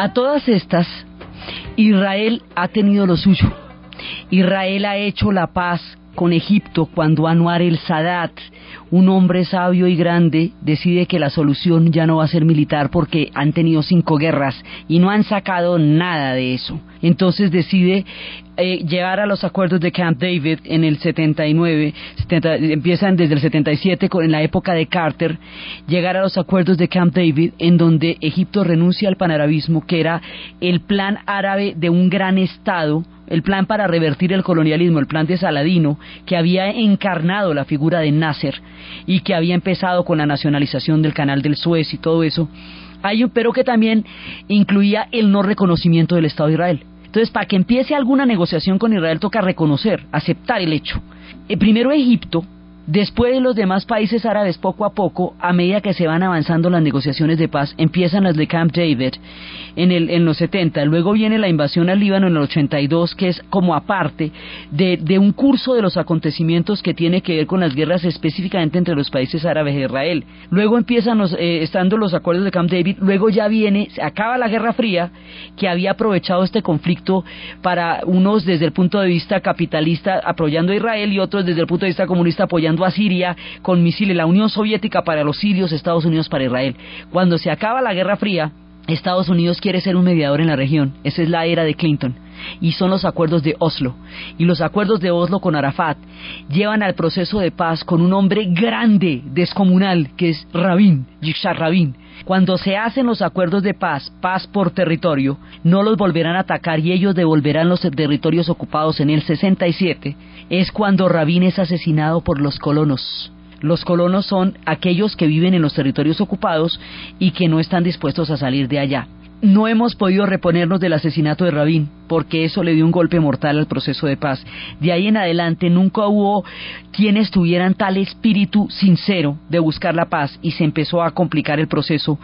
A todas estas, Israel ha tenido lo suyo. Israel ha hecho la paz con Egipto cuando Anwar el Sadat, un hombre sabio y grande, decide que la solución ya no va a ser militar porque han tenido cinco guerras y no han sacado nada de eso. Entonces decide eh, llegar a los acuerdos de Camp David en el 79, empiezan desde el 77 con, en la época de Carter, llegar a los acuerdos de Camp David en donde Egipto renuncia al panarabismo, que era el plan árabe de un gran Estado, el plan para revertir el colonialismo, el plan de Saladino, que había encarnado la figura de Nasser y que había empezado con la nacionalización del canal del Suez y todo eso, hay, pero que también incluía el no reconocimiento del Estado de Israel. Entonces, para que empiece alguna negociación con Israel toca reconocer, aceptar el hecho. El primero Egipto, Después de los demás países árabes, poco a poco, a medida que se van avanzando las negociaciones de paz, empiezan las de Camp David en, el, en los 70. Luego viene la invasión al Líbano en el 82, que es como aparte de, de un curso de los acontecimientos que tiene que ver con las guerras específicamente entre los países árabes e Israel. Luego empiezan los, eh, estando los acuerdos de Camp David. Luego ya viene, se acaba la Guerra Fría, que había aprovechado este conflicto para unos desde el punto de vista capitalista apoyando a Israel y otros desde el punto de vista comunista apoyando a Siria con misiles, la Unión Soviética para los sirios, Estados Unidos para Israel. Cuando se acaba la Guerra Fría, Estados Unidos quiere ser un mediador en la región. Esa es la era de Clinton. Y son los acuerdos de Oslo. Y los acuerdos de Oslo con Arafat llevan al proceso de paz con un hombre grande, descomunal, que es Rabin, Yitzhak Rabin. Cuando se hacen los acuerdos de paz, paz por territorio, no los volverán a atacar y ellos devolverán los territorios ocupados en el 67, es cuando Rabin es asesinado por los colonos. Los colonos son aquellos que viven en los territorios ocupados y que no están dispuestos a salir de allá. No hemos podido reponernos del asesinato de Rabin porque eso le dio un golpe mortal al proceso de paz. De ahí en adelante nunca hubo quienes tuvieran tal espíritu sincero de buscar la paz y se empezó a complicar el proceso.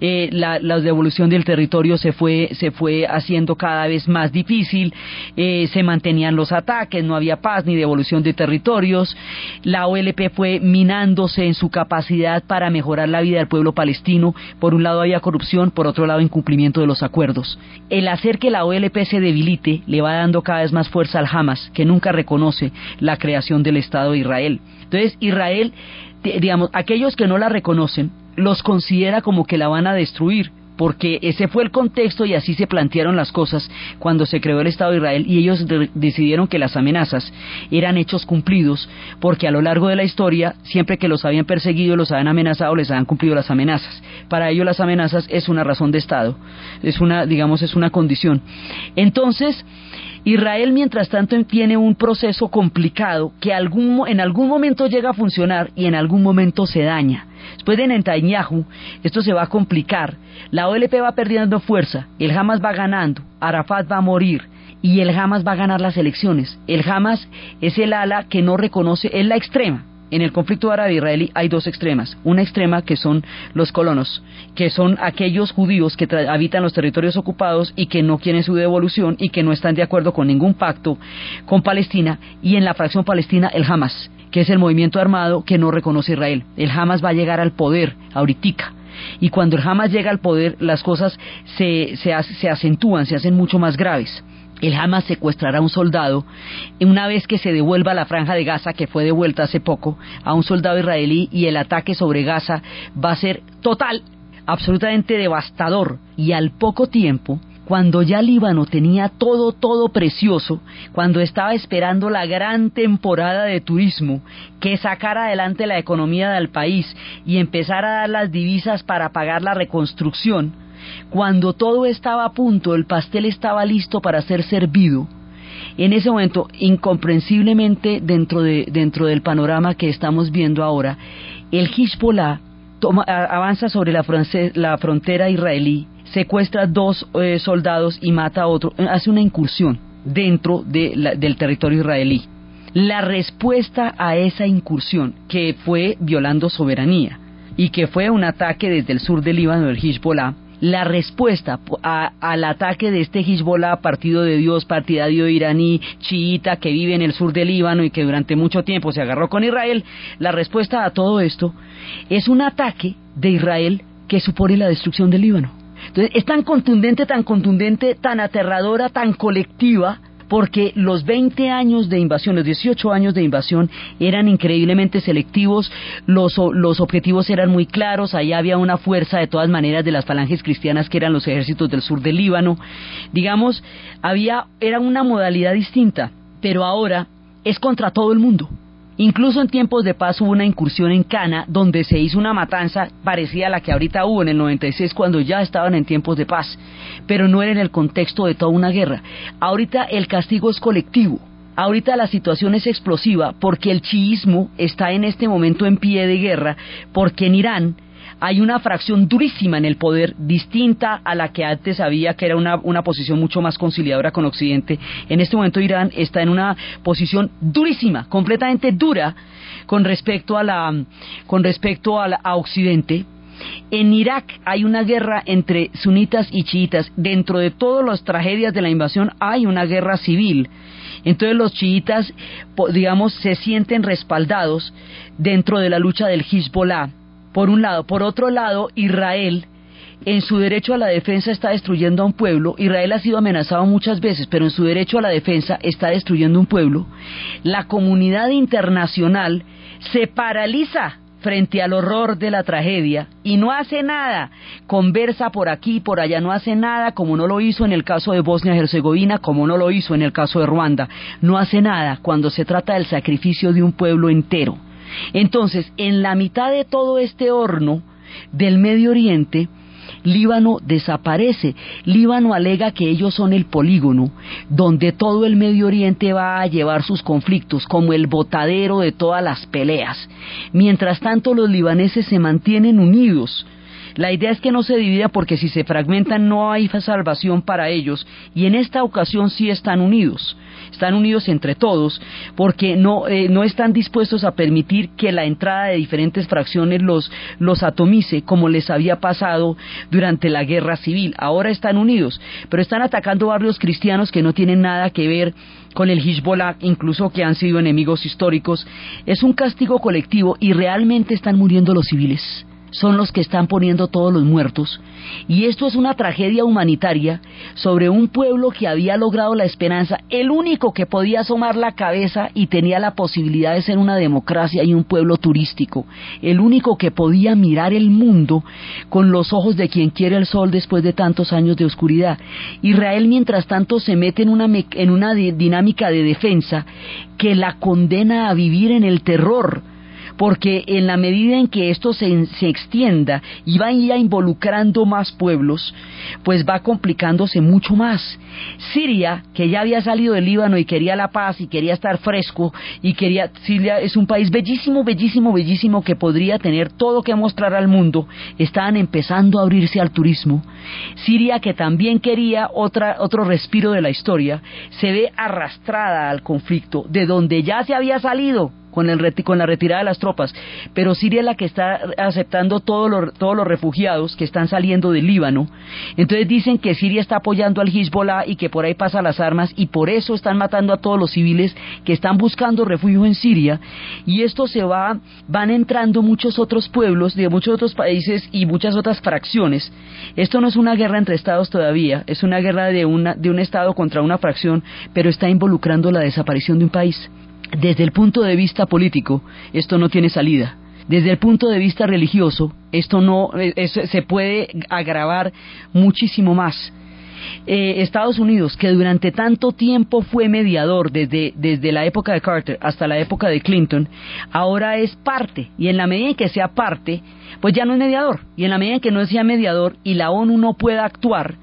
Eh, la, devolución del territorio se fue, se fue haciendo cada vez más difícil, eh, se mantenían los ataques, no había paz ni devolución de territorios. La OLP fue minándose en su capacidad para mejorar la vida del pueblo palestino. Por un lado había corrupción, por otro lado incumplimiento de los acuerdos. El hacer que la OLP se le va dando cada vez más fuerza al Hamas, que nunca reconoce la creación del Estado de Israel. Entonces, Israel, digamos, aquellos que no la reconocen, los considera como que la van a destruir, porque ese fue el contexto y así se plantearon las cosas cuando se creó el Estado de Israel y ellos decidieron que las amenazas eran hechos cumplidos porque a lo largo de la historia siempre que los habían perseguido, los habían amenazado, les habían cumplido las amenazas. Para ellos las amenazas es una razón de Estado, es una, digamos, es una condición. Entonces, Israel, mientras tanto, tiene un proceso complicado que algún, en algún momento llega a funcionar y en algún momento se daña. Después de Netanyahu, esto se va a complicar. La OLP va perdiendo fuerza, el Hamas va ganando, Arafat va a morir y el Hamas va a ganar las elecciones. El Hamas es el ala que no reconoce, es la extrema, en el conflicto árabe-israelí hay dos extremas. Una extrema que son los colonos, que son aquellos judíos que habitan los territorios ocupados y que no quieren su devolución y que no están de acuerdo con ningún pacto con Palestina. Y en la fracción palestina el Hamas, que es el movimiento armado que no reconoce Israel. El Hamas va a llegar al poder ahorita. Y cuando el Hamas llega al poder, las cosas se, se, se acentúan, se hacen mucho más graves el Hamas secuestrará a un soldado una vez que se devuelva la franja de Gaza, que fue devuelta hace poco, a un soldado israelí y el ataque sobre Gaza va a ser total, absolutamente devastador. Y al poco tiempo, cuando ya Líbano tenía todo, todo precioso, cuando estaba esperando la gran temporada de turismo que sacara adelante la economía del país y empezara a dar las divisas para pagar la reconstrucción, cuando todo estaba a punto, el pastel estaba listo para ser servido, en ese momento, incomprensiblemente dentro, de, dentro del panorama que estamos viendo ahora, el Hezbollah avanza sobre la, la, frontera israelí, secuestra dos eh, soldados y mata a otro, hace una incursión dentro del territorio israelí. La respuesta a esa incursión, que fue violando soberanía y que fue un ataque desde el sur del Líbano del Hezbollah, la respuesta al ataque de este Hezbollah, partido de Dios, partidario iraní, chiita, que vive en el sur del Líbano y que durante mucho tiempo se agarró con Israel, la respuesta a todo esto es un ataque de Israel que supone la destrucción del Líbano. Entonces, es tan contundente, tan contundente, tan aterradora, tan colectiva, porque los 20 años de invasión, los 18 años de invasión eran increíblemente selectivos, los, los objetivos eran muy claros, ahí había una fuerza de todas maneras de las falanges cristianas que eran los ejércitos del sur del Líbano, digamos, había, era una modalidad distinta, pero ahora es contra todo el mundo. Incluso en tiempos de paz hubo una incursión en Cana donde se hizo una matanza parecida a la que ahorita hubo en el 96 cuando ya estaban en tiempos de paz, pero no era en el contexto de toda una guerra. Ahorita el castigo es colectivo. Ahorita la situación es explosiva porque el chiismo está en este momento en pie de guerra porque en Irán hay una fracción durísima en el poder, distinta a la que antes había, que era una, una posición mucho más conciliadora con Occidente. En este momento Irán está en una posición durísima, completamente dura con respecto a la, con respecto a, a Occidente. En Irak hay una guerra entre sunitas y chiitas. Dentro de todas las tragedias de la invasión hay una guerra civil. Entonces los chiitas, digamos, se sienten respaldados dentro de la lucha del Hezbollah por un lado. Por otro lado, Israel, en su derecho a la defensa, está destruyendo a un pueblo. Israel ha sido amenazado muchas veces, pero en su derecho a la defensa está destruyendo un pueblo. La comunidad internacional se paraliza frente al horror de la tragedia y no hace nada, conversa por aquí por allá, no hace nada como no lo hizo en el caso de Bosnia-Herzegovina, como no lo hizo en el caso de Ruanda, no hace nada cuando se trata del sacrificio de un pueblo entero. Entonces, en la mitad de todo este horno del Medio Oriente, Líbano desaparece. Líbano alega que ellos son el polígono donde todo el Medio Oriente va a llevar sus conflictos, como el botadero de todas las peleas. Mientras tanto, los libaneses se mantienen unidos. La idea es que no se divida porque si se fragmentan no hay salvación para ellos y en esta ocasión sí están unidos están unidos entre todos porque no, eh, no están dispuestos a permitir que la entrada de diferentes fracciones los, los atomice como les había pasado durante la guerra civil. Ahora están unidos, pero están atacando barrios cristianos que no tienen nada que ver con el Hezbollah, incluso que han sido enemigos históricos. Es un castigo colectivo y realmente están muriendo los civiles son los que están poniendo todos los muertos. Y esto es una tragedia humanitaria sobre un pueblo que había logrado la esperanza, el único que podía asomar la cabeza y tenía la posibilidad de ser una democracia y un pueblo turístico, el único que podía mirar el mundo con los ojos de quien quiere el sol después de tantos años de oscuridad. Israel, mientras tanto, se mete en una, en una dinámica de defensa que la condena a vivir en el terror porque en la medida en que esto se, se extienda y va a ir involucrando más pueblos, pues va complicándose mucho más. Siria, que ya había salido del Líbano y quería la paz y quería estar fresco y quería, Siria es un país bellísimo, bellísimo, bellísimo que podría tener todo que mostrar al mundo, estaban empezando a abrirse al turismo. Siria, que también quería otra, otro respiro de la historia, se ve arrastrada al conflicto, de donde ya se había salido con, el, con la retirada de las tropas, pero Siria es la que está aceptando todos los, todos los refugiados que están saliendo del Líbano. Entonces dicen que Siria está apoyando al Hezbollah y que por ahí pasan las armas y por eso están matando a todos los civiles que están buscando refugio en Siria. Y esto se va, van entrando muchos otros pueblos de muchos otros países y muchas otras fracciones. Esto no es una guerra entre estados todavía, es una guerra de, una, de un estado contra una fracción, pero está involucrando la desaparición de un país. Desde el punto de vista político, esto no tiene salida. Desde el punto de vista religioso, esto no eh, se puede agravar muchísimo más. Eh, Estados Unidos, que durante tanto tiempo fue mediador desde, desde la época de Carter hasta la época de Clinton, ahora es parte, y en la medida en que sea parte, pues ya no es mediador, y en la medida en que no sea mediador y la ONU no pueda actuar,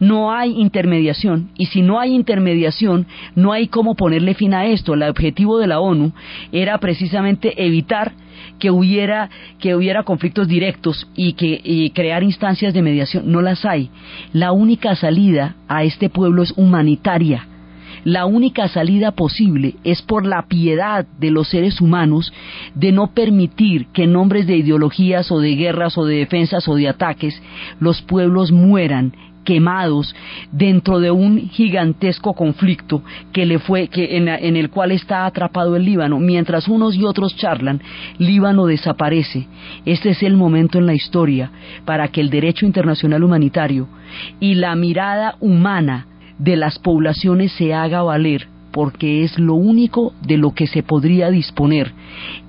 no hay intermediación y si no hay intermediación no hay cómo ponerle fin a esto. El objetivo de la ONU era precisamente evitar que hubiera que hubiera conflictos directos y que crear instancias de mediación no las hay. La única salida a este pueblo es humanitaria. La única salida posible es por la piedad de los seres humanos de no permitir que en nombres de ideologías o de guerras o de defensas o de ataques los pueblos mueran quemados dentro de un gigantesco conflicto que le fue que en, en, el cual está atrapado el Líbano mientras unos y otros charlan Líbano desaparece este es el momento en la historia para que el derecho internacional humanitario y la mirada humana de las poblaciones se haga valer porque es lo único de lo que se podría disponer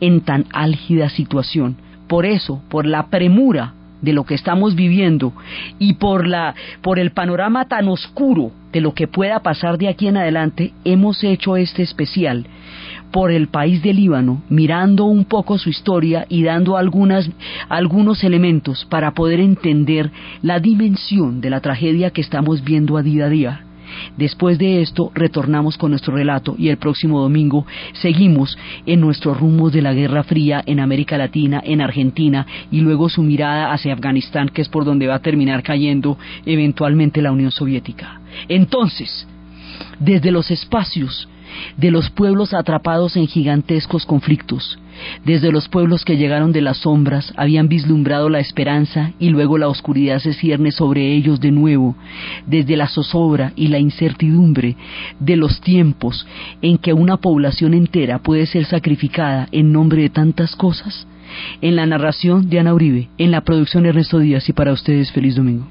en tan álgida situación. Por eso, por la premura de lo que estamos viviendo y por la por el panorama tan oscuro de lo que pueda pasar de aquí en adelante, hemos hecho este especial por el país de Líbano, mirando un poco su historia y dando algunas, algunos elementos para poder entender la dimensión de la tragedia que estamos viendo a día a día. Después de esto retornamos con nuestro relato y el próximo domingo seguimos en nuestro rumbo de la Guerra Fría en América Latina, en Argentina y luego su mirada hacia Afganistán, que es por donde va a terminar cayendo eventualmente la Unión Soviética. Entonces, desde los espacios de los pueblos atrapados en gigantescos conflictos, desde los pueblos que llegaron de las sombras habían vislumbrado la esperanza y luego la oscuridad se cierne sobre ellos de nuevo, desde la zozobra y la incertidumbre de los tiempos en que una población entera puede ser sacrificada en nombre de tantas cosas. En la narración de Ana Uribe, en la producción Ernesto Díaz y para ustedes feliz domingo.